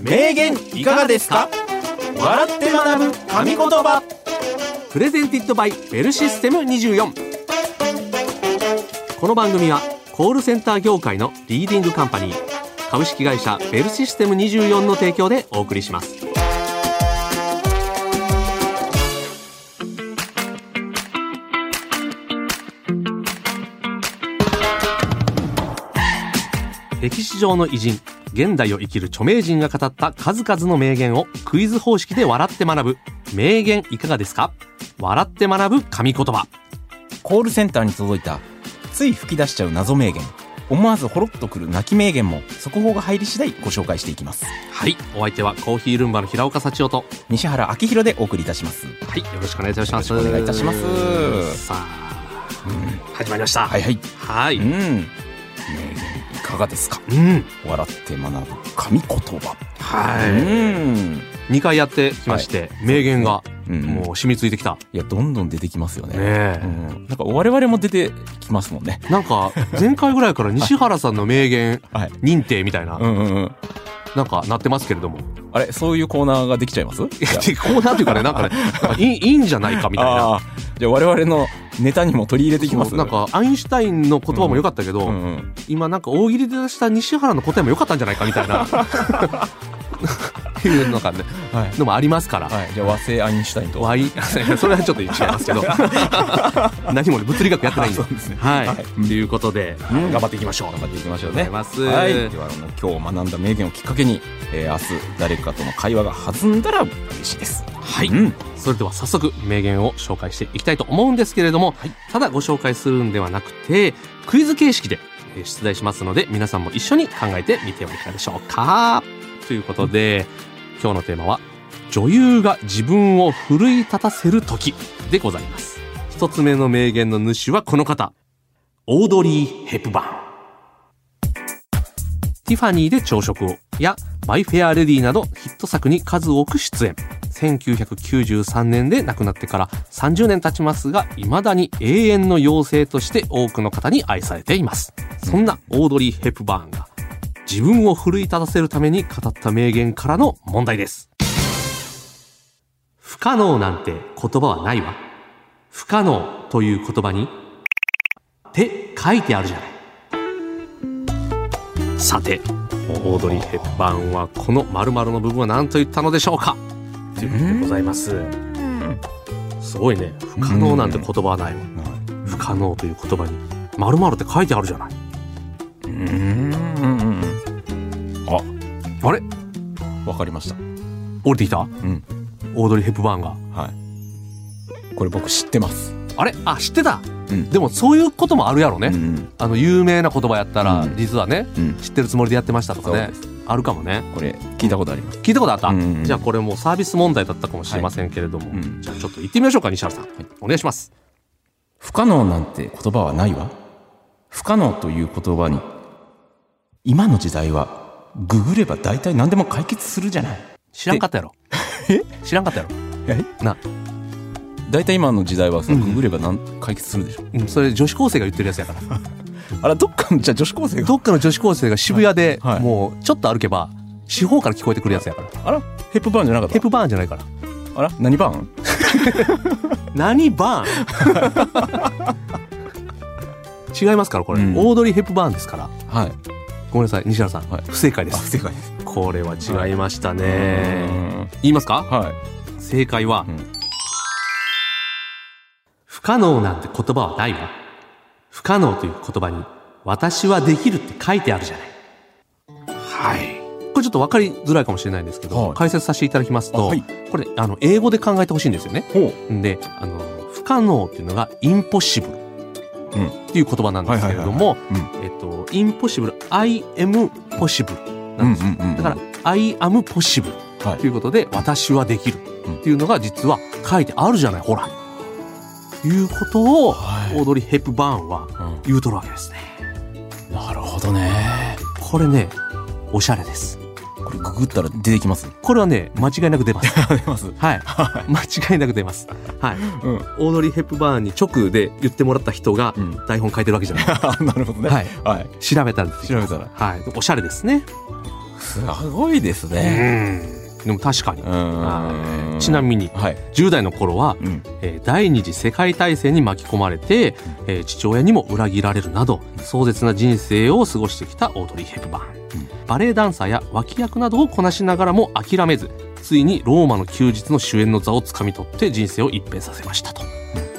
名言いかがですか？笑って学ぶ神言葉。プレゼンティッドバイベルシステム24この番組はコールセンター業界のリーディングカンパニー株式会社ベルシステム24の提供でお送りします。歴史上の偉人現代を生きる著名人が語った数々の名言をクイズ方式で笑って学ぶ。名言いかがですか？笑って学ぶ神言葉。コールセンターに届いたつい吹き出しちゃう謎名言。思わずほろっとくる泣き名言も速報が入り次第ご紹介していきます。はいお相手はコーヒールンバの平岡幸男と。西原明宏でお送りいたします。はいよろしくお願いいたします。お願いいたします。さあ、始まりました。はいはい。はい。うん。名言いかがですか？うん。笑って学ぶ神言葉。はい、うん。2回やってきまして、名言がうん。もう染みついてきた、いやどんどん出てきますよね。ねえ。うん、なんか我々も出てきますもんね。なんか前回ぐらいから西原さんの名言はい。認定みたいな、うんうんうん。なんかなってますけれども。あれそういうコーナーができちゃいます？いやでこうなんていうかねなんかね いいいいんじゃないかみたいな。じゃあ我々のネタにも取り入れていきますなんかアインシュタインの言葉も良かったけど、うんうん。今なんか大喜利で出した西原の答えも良かったんじゃないかみたいな。っ ていうのがねはい。のもありますから、はい、じゃあ和製アインシュタインと。ワイ それはちょっと違いますけど。何もね物理学やってないんで。あそうですね。はい、はい。ということで、うん。頑張っていきましょう。頑張っていきましょうね。はい、ではあの今日学んだ名言をきっかけに、えー明日誰かとの会話が弾んだら嬉しいですはい、うん。それでは早速名言を紹介していきたいと思うんですけれども、ただご紹介するんではなくてクイズ形式でえー出題しますので皆さんも一緒に考えてみてはいかがでしょうか。ということで今日のテーマは女優が自分を奮い立たせる時でございます。一つ目の名言の主はこの方。オードリー・ヘプバーン。ティファニーで朝食を。やマイ・フェア・レディなどヒット作に数多く出演1993年で亡くなってから30年経ちますが未だに永遠の妖精として多くの方に愛されています。そんなオードリー・ヘプバーンが自分を奮い立たせるために語った名言からの問題です。不可能なんて言葉はないわ。不可能という言葉にって書いてあるじゃない。さてオードリー・ヘプバーンはこの〇〇の部分は何と言ったのでしょうか？ということでございます。すごいね。不可能なんて言葉はないわ不可能という言葉に〇〇って書いてあるじゃない。うん。あ。あれ？わかりました。降りてきた？うん。オードリー・ヘプバーンが。はい。これ僕知ってます。あれ？あ知ってた。うん。でもそういうこともあるやろね、うんあの有名な言葉やったら、うん。実はねうん。知ってるつもりでやってましたとかね。そうあるかもね。これ聞いたことあります。聞いたことあった、うんじゃあこれもうサービス問題だったかもしれませんけれども、うん。じゃあちょっと行ってみましょうか西原さん、お願いします。不可能なんて言葉はないわ。不可能という言葉に今の時代はググれば大体何でも解決するじゃない。知らんかったやろ。え？知らんかったやろ。え？な、大体今の時代はさ、うん。ググれば解決するでしょ？うん、それ女子高生が言ってるやつやから あらどっかのじゃあ女子高生が。どっかの女子高生が渋谷で、はい。はい。もうちょっと歩けば四方から聞こえてくるやつやから。あらヘップバーンじゃなかった？ヘプバーンじゃないから。あら何バーン？何バーン？違いますからこれ、うん。オードリー・ヘプバーンですから。はい。ごめんなさい西原さん、はい。不正解であす正解です。これは違いましたうねん言いますか？はい。正解は、うん。不可能なんて言葉はないわ不可能という言葉に私はできるって書いてあるじゃない。はい。これちょっと分かりづらいかもしれないんですけど、はい。解説させていただきますと、あはい。これあの英語で考えてほしいんですよね。ほであの不可能っていうのがインポッシブルうん。っていう言葉なんですけれども、うえっと、インポッシブル、I am possible なんです。よ。うんうんうん。だから、I am possible はい。ということで、私はできる。っていうのが実は書いてあるじゃない、ほら。いうことを、はいオードリー・ヘップバーンはうん言うとるわけですね。なるほどねこれね、おしゃれです。これググったら出てきます？これはね、間違いなく出ます。出ますはい。間違いなく出ます。はい。うんオードリー・ヘップバーンに直で言ってもらった人がうん台本書いてるわけじゃない。なるほどねはい。はい調べたんです調べたらはい。おしゃれですね。すごいですうね。んでも確かに。うん。ちなみにはい。10代の頃は、うん。えー第二次世界大戦に巻き込まれて、えー父親にも裏切られるなど壮絶な人生を過ごしてきたオードリー・ヘプバーン、うん。バレエダンサーや脇役などをこなしながらも諦めずついにローマの休日の主演の座をつかみ取って人生を一変させましたと。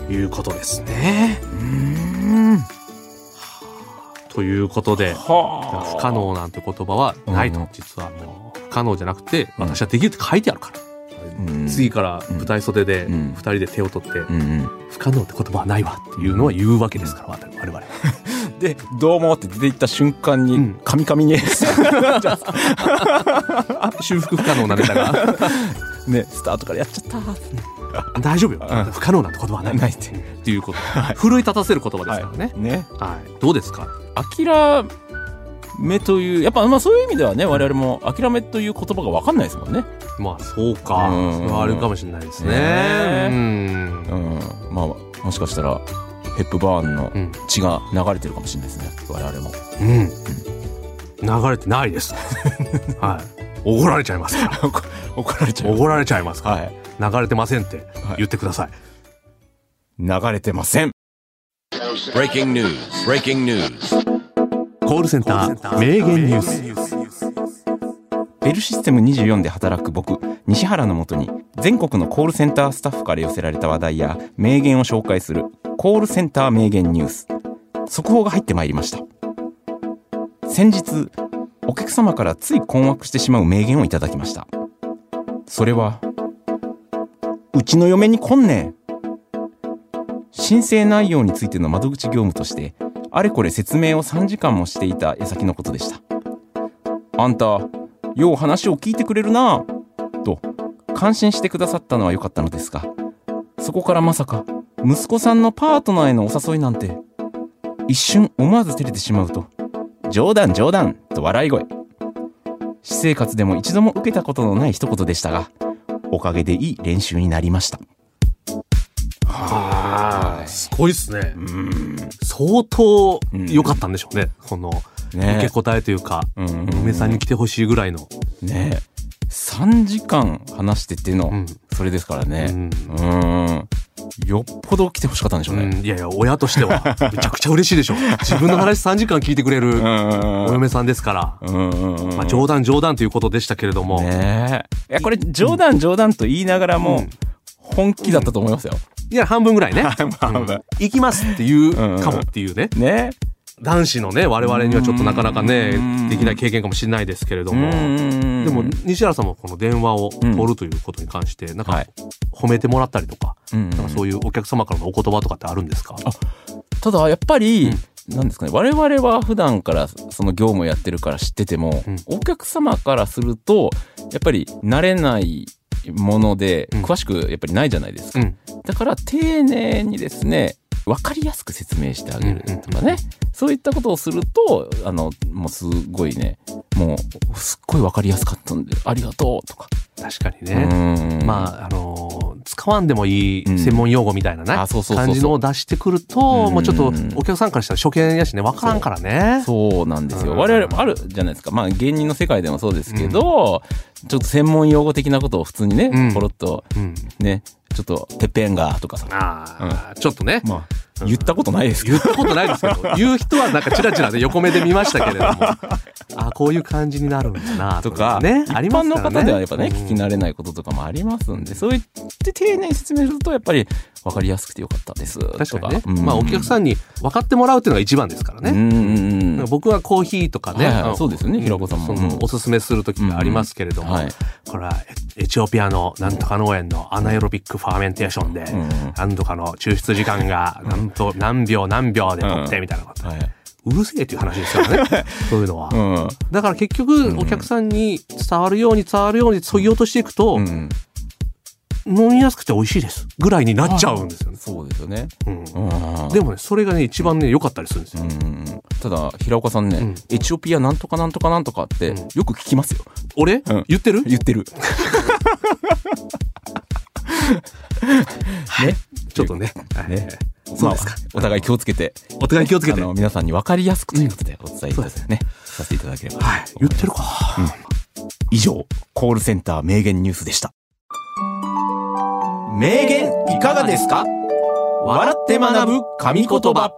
いうことですね。うん。ということでは不可能なんて言葉はないとうん。実はもう不可能じゃなくて私はできるって書いてあるから、うん。次から舞台袖でうん。2人で手を取って。不可能って言葉はないわっていうのは言うわけですから我々。で、どうもって出て行った瞬間にうん、カミカミに、修復不可能なネタが。ね、スタートからやっちゃった。大丈夫よ、うん。不可能なんて言葉はない。ないって。っていうこと、奮い立たせる言葉ですからね、ね。はい。どうですか？諦めという、やっぱまあそういう意味ではね、我々も諦めという言葉が分かんないですもんね。まあそうかうんそれはあるかもしれないですねねうんうん。まあ、もしかしたら、ヘップバーンのうん血が流れてるかもしれないですね。我々も。うん流れてないです はい怒られちゃいますから 怒られちゃう。怒られちゃいますから、はい。流れてませんって言ってください、流れてません。Breaking news. Breaking news. コールセンター名言ニュースベルシステム24で働く僕、西原のもとに、全国のコールセンタースタッフから寄せられた話題や名言を紹介する、コールセンター名言ニュース。速報が入ってまいりました。先日、お客様からつい困惑してしまう名言をいただきました。それは、うちの嫁に来んねん。申請内容についての窓口業務として、あれこれ説明を3時間もしていた矢先のことでした。あんた、よう話を聞いてくれるなぁと感心してくださったのは良かったのですがそこからまさか息子さんのパートナーへのお誘いなんて一瞬思わず照れてしまうと冗談冗談と笑い声私生活でも一度も受けたことのない一言でしたがおかげでいい練習になりましたすごいっすね。うん。相当良かったんでしょうね、この受けね答えというか、うん。梅さんに来てほしいぐらいの、ね。3時間話しててのうん。それですからうねん。うん。よっぽど来てほしかったんでしょうね。うん。いやいや親としてはめちゃくちゃ嬉しいでしょ 自分の話3時間聞いてくれるうんお嫁さんですから、まあ、冗談冗談ということでしたけれども、ねえ。いや、これ冗談冗談と言いながらも、本気だったと思いますよ。いや半分ぐらいね。半分。うん。行きますっていうかもっていうね、ね。男子のね我々にはちょっとなかなかねうん。できない経験かもしれないですけれども、ででも西原さんもこの電話をうん。取るということに関してなんかはい。褒めてもらったりとか,、うん。なんかそういうお客様からのお言葉とかってあるんですか？ただ、やっぱり、なんですかね、我々は普段からその業務をやってるから知ってても、うんお客様からすると、やっぱり慣れないもので、うん。詳しくやっぱりないじゃないですか。うん。だから、丁寧にですね、分かりやすく説明してあげるとかね、そういったことをすると、あの、もうすごいね、もう、すっごい分かりやすかったんで、ありがとうとか。確かにね、うん。まああのー使わんでもいうんい専門用語みたいなね、感じのを出してくると、うん。もうちょっとお客さんからしたら初見やしね分からんからね。そうなんですよ。うん。我々もあるじゃないですか。まあ芸人の世界でもそうですけど、ちょっと専門用語的なことを普通にね、うん。ポロッとうん。ね、ちょっとてっぺんがとかさ。ああ、ちょっとね、まあ、言ったことないですけど。言ったことないですけど。言う人はなんかチラチラで横目で見ましたけれども。あこういう感じになるんだなとか、ね。一ありま般の方ではやっぱね、うん聞き慣れないこととかもありますんで、そう言って丁寧に説明すると、やっぱり分かりやすくてよかったです。確かにね、とうん。まあお客さんに分かってもらうっていうのが一番ですからね、うん。僕はコーヒーとかね、はいはい。そうですよね平子さんも。おすすめする時がありますけれども、うんはい。これはエエチオピアのなんとか農園のアナエロビックファーメンテーションで、んなんとかの抽出時間がな何秒何秒で取ってみたいなこと、はい。うるせえっていう話ですよね。そういうのは、うん。だから結局お客さんに伝わるように伝わるようにそぎ落としていくと、うん。飲みやすくて美味しいです。ぐらいになっちゃうんですよね、そうですよね。うん。うん。でもねそれがね一番ね良かったりするんですよ、うん。ただ平岡さんね、うん。エチオピアなんとかなんとかなんとかってうん。よく聞きますよ、俺、うん。言ってる？言ってる。ね。ちょっとね。ねまあお互い気をつけて。お互い気をつけて。あの皆さんに分かりやすくということでお伝えいただね、させていただければはい。言ってるか、以上、コールセンター名言ニュースでした。名言いかがですか？笑って学ぶ神言葉。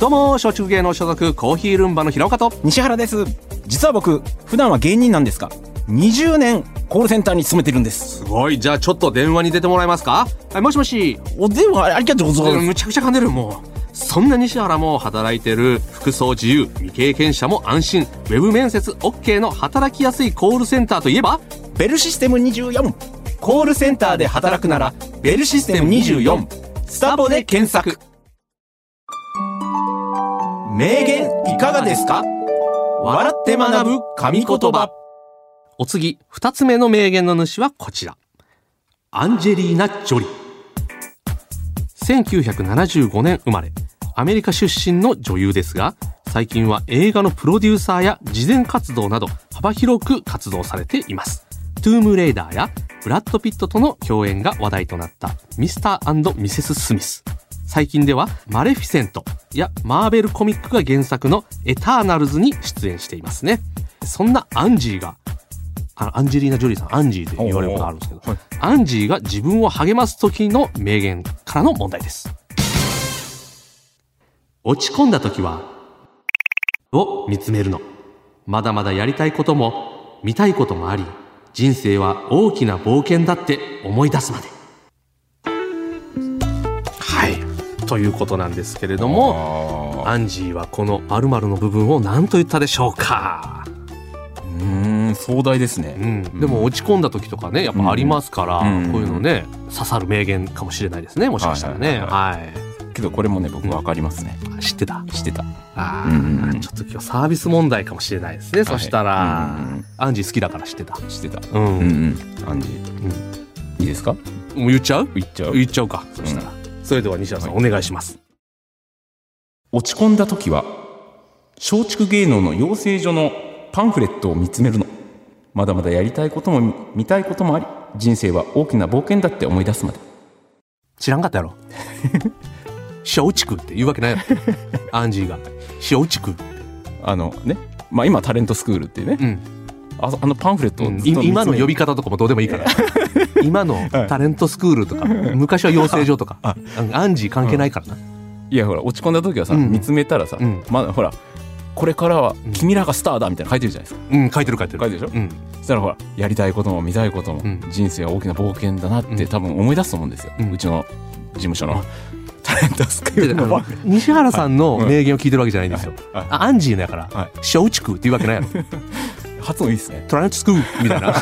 どうも松竹芸能所属コーヒールンバの平岡と。西原です。実は僕、普段は芸人なんですが、20年コールセンターに勤めてるんです。すごいじゃあちょっと電話に出てもらえますか？はいもしもしお電話ありがとうございます。むちゃくちゃ噛んでるもうそんな西原も働いてる服装自由未経験者も安心ウェブ面接 OK の働きやすいコールセンターといえば？ベルシステム24。コールセンターで働くなら、ベルシステム24。スタボで検索。名言いかがですか？笑って学ぶ神言葉。お次二つ目の名言の主はこちら。アンジェリーナ・ジョリ。1975年生まれ。アメリカ出身の女優ですが最近は映画のプロデューサーや慈善活動など幅広く活動されています。トゥームレイダーやブラッド・ピットとの共演が話題となったミスターミセス・スミス。最近ではマレフィセントやマーベルコミックが原作のエターナルズに出演していますね。そんなアンジーがアンジェリーナ・ジョリーさん、アンジーで言われることあるんですけど、はいアンジーが自分を励ます時の名言からの問題です。落ち込んだ時は、を見つめるの。まだまだやりたいことも、見たいこともあり、人生は大きな冒険だって思い出すまで。はい。ということなんですけれども、あアンジーはこの〇〇の部分を何と言ったでしょうか？壮大ですね。うん、でも落ち込んだ時とかねやっぱありますから、うん。こういうのね刺さる名言かもしれないですねもしかしたらね。はい。はい。けどこれもね、僕わかりますね。知ってた。知ってた。あうんうんうん。ーちょっと今日サービス問題かもしれないですね、そしたら、うんうんアンジー好きだから知ってた。知ってた。うん、うんもうん。アンジー。いいですか？う言っちゃう？言っちゃう。言っちゃうか。そしたら、それでは西田さん、お願いします。落ち込んだ時は松竹芸能の養成所のパンフレットを見つめるのまだまだやりたいことも見見たいこともあり人生は大きな冒険だって思い出すまで。知らんかったやろ？松竹って言うわけないやろ。アンジーが。松竹あのねまあ今タレントスクールっていうね、うん。ああのパンフレットをうん。今の呼び方とかもどうでもいいから。今のタレントスクールとか昔は養成所とかアンジー関係ないからな、いやほら落ち込んだ時はさ、うん。見つめたらさ、うん。まあほらこれからは君らがスターだみたいなの書いてるじゃないですか。うん、書いてる書いてる。書いてるでしょ？うん、そしたらほらやりたいことも見たいことも、うん。人生は大きな冒険だなって、うん。多分思い出すと思うんですよ、ううんちの事務所のタレントスクールの。西原さんの名言を聞いてるわけじゃないんですよ、はい。はい。あアンジーのやからはい「松竹」って言うわけないやろ。発音いいですね「トランスクール」みたいな。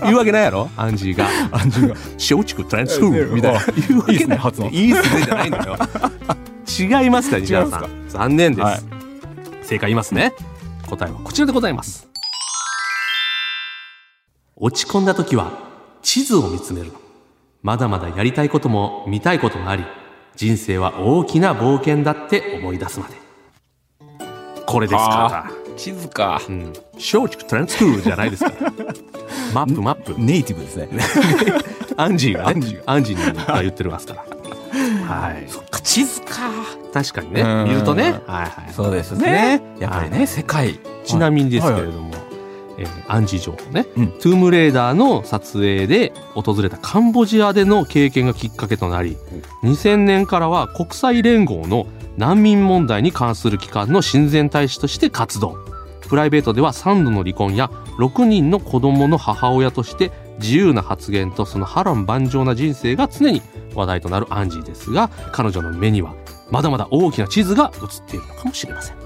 言うわけないやろ？アンジーが。アンジーが「松竹トランスクール」みたいな。言うわいいっすねけない発音いいっすねじゃないのよ。違いますか西原さん。残念です、はい正解言いますね。答えはこちらでございます。落ち込んだ時は地図を見つめる。のまだまだやりたいことも見たいこともあり人生は大きな冒険だって思い出すまで。これですか地図か。らうん。松竹トランスクールじゃないですか。ら map map。ネイティブですね。アンジーが、ね、アンジー。アンジーが言ってますからはい。地図か確かにね。うん。見るとね。はいはい。そうですね。やっぱりね、世界。ちなみにですけれはい。ども、えーアンジー城ね、うん。トゥームレーダーの撮影で訪れたカンボジアでの経験がきっかけとなり、2000年からは国際連合の難民問題に関する機関の親善大使として活動。プライベートでは3度の離婚や6人の子供の母親として自由な発言とその波乱万丈な人生が常に話題となるアンジーですが、彼女の目にはまだまだ大きな地図が映っているのかもしれません。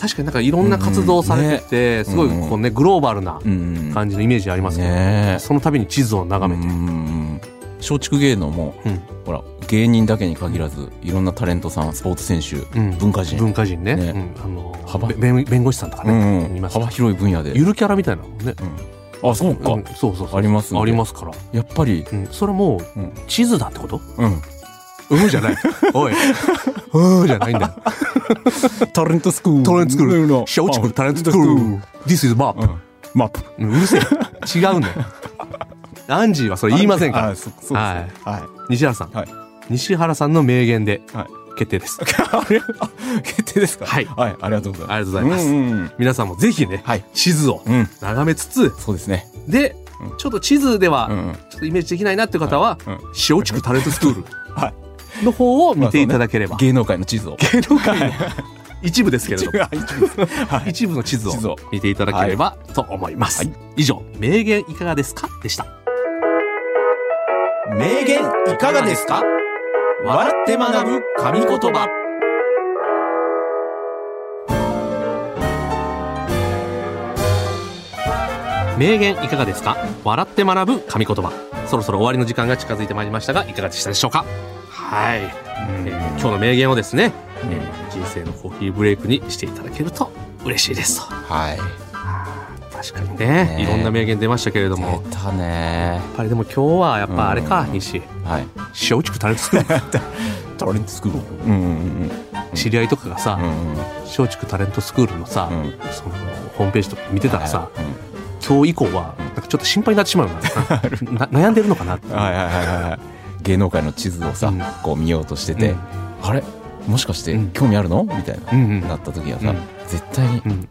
確かになんかいろんな活動をされてて、すごいこうね、グローバルなうん感じのイメージありますけど、ね。その度に地図を眺めて、うん松竹芸能も、うん。ほら芸人だけに限らずいろんなタレントさんスポーツ選手、うん。文化人、文化人ね。ね。うん。あの幅。べ弁弁護士さんとかうね、ん。います。幅広い分野で、ゆるキャラみたいなのもね、あそうか、うん。そうそうそう。ありますありますから、やっぱり、うん、それもう、うん。地図だってこと？うん、うんじゃない。おい。うんじゃないんだよ。タレントスクール。トレンドスクール。の松竹タレントスクール。This is map、うん。マップうん。うるせえ。違うんだよアンジーはそれ言いませんからはいはい西原さん、はい西原さんの名言で、はい決定です。決定ですか？はいはい、ありがとうございます。ありがとうございますうんうんうん皆さんもぜひね、はい。地図をうん。眺めつつ、そうですね。で、ちょっと地図ではうんうん。ちょっとイメージできないなっていう方は、うん塩地区タレントスクール はい。の方を見ていただければ、芸能界の地図を。芸能界の一部ですけれども、一部ですはい。一部の地図を見ていただければと思います。はい以上、名言いかがですか？でした。名言いかがですか？笑って学ぶ神言葉。名言いかがですか？笑って学ぶ神言葉。そろそろ終わりの時間が近づいてまいりましたが、いかがでしたでしょうか？はい、えー今日の名言をですね、えー人生のコーヒーブレイクにしていただけると嬉しいですと。はい。確かにね。いろんな名言出ましたけれども、やっ出たね。ぱりでも今日はやっぱあれか、西。はい。松竹タレントスクー タレントスクール。うんうんル知り合いとかがさうん。うんうん。松竹タレントスクールのさ、うん。そのホームページとか見てたらさ、うん。今日以降はなんかちょっと心配になってしまうよな な悩んでるのかなって。はいはいはいはいはい。芸能界の地図をさ、うん。こう見ようとしてて、うん。あれ？もしかしてうん興味あるの？みたいな、うんうん。なった時はさ、うん。絶対にうん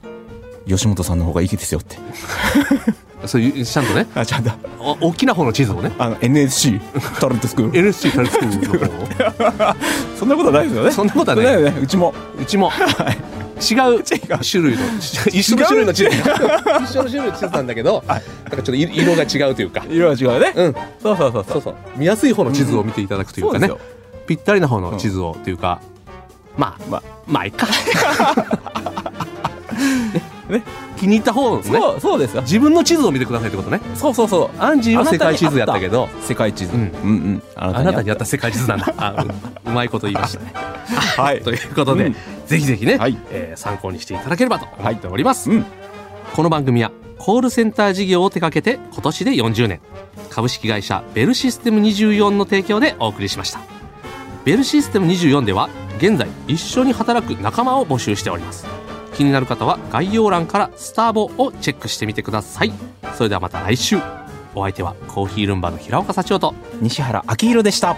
吉本さんの方がいいですよって。そういうちゃんとね。あ、ちゃんと、お大きな方の地図をね。あの、NSC タレントスクール。NSC タレントスクールの方を。そんなことないですよね。そんなことはね。ないよね。うちも。うちも。違う。種類の一緒の種類の地図。一緒の種類の地図なんだけど、なんかちょっと色色が違うというか。色は違うね。うん。そうそうそうそう。そう見やすい方の地図を見ていただくというかね、そうでぴったりな方の地図をというか、まあまあ。まあいいか。ねね。気に入った方のね。そう、そうですよ。自分の地図を見てくださいってことね。そうそうそう。アンジーは世界地図やったけど。世界地図。ううんん。うん。ああなたにやった世界地図なんだ。あううまいこと言いましたね。はい。ということで、うん。ぜひぜひね、はい。えー参考にしていただければと思っております、うん。この番組はコールセンター事業を手掛けて今年で40年。株式会社ベルシステム24の提供でお送りしました。ベルシステム24では現在一緒に働く仲間を募集しております気になる方は概要欄からスターボをチェックしてみてください。それではまた来週。お相手はコーヒールンバの平岡幸男と。西原明宏でした。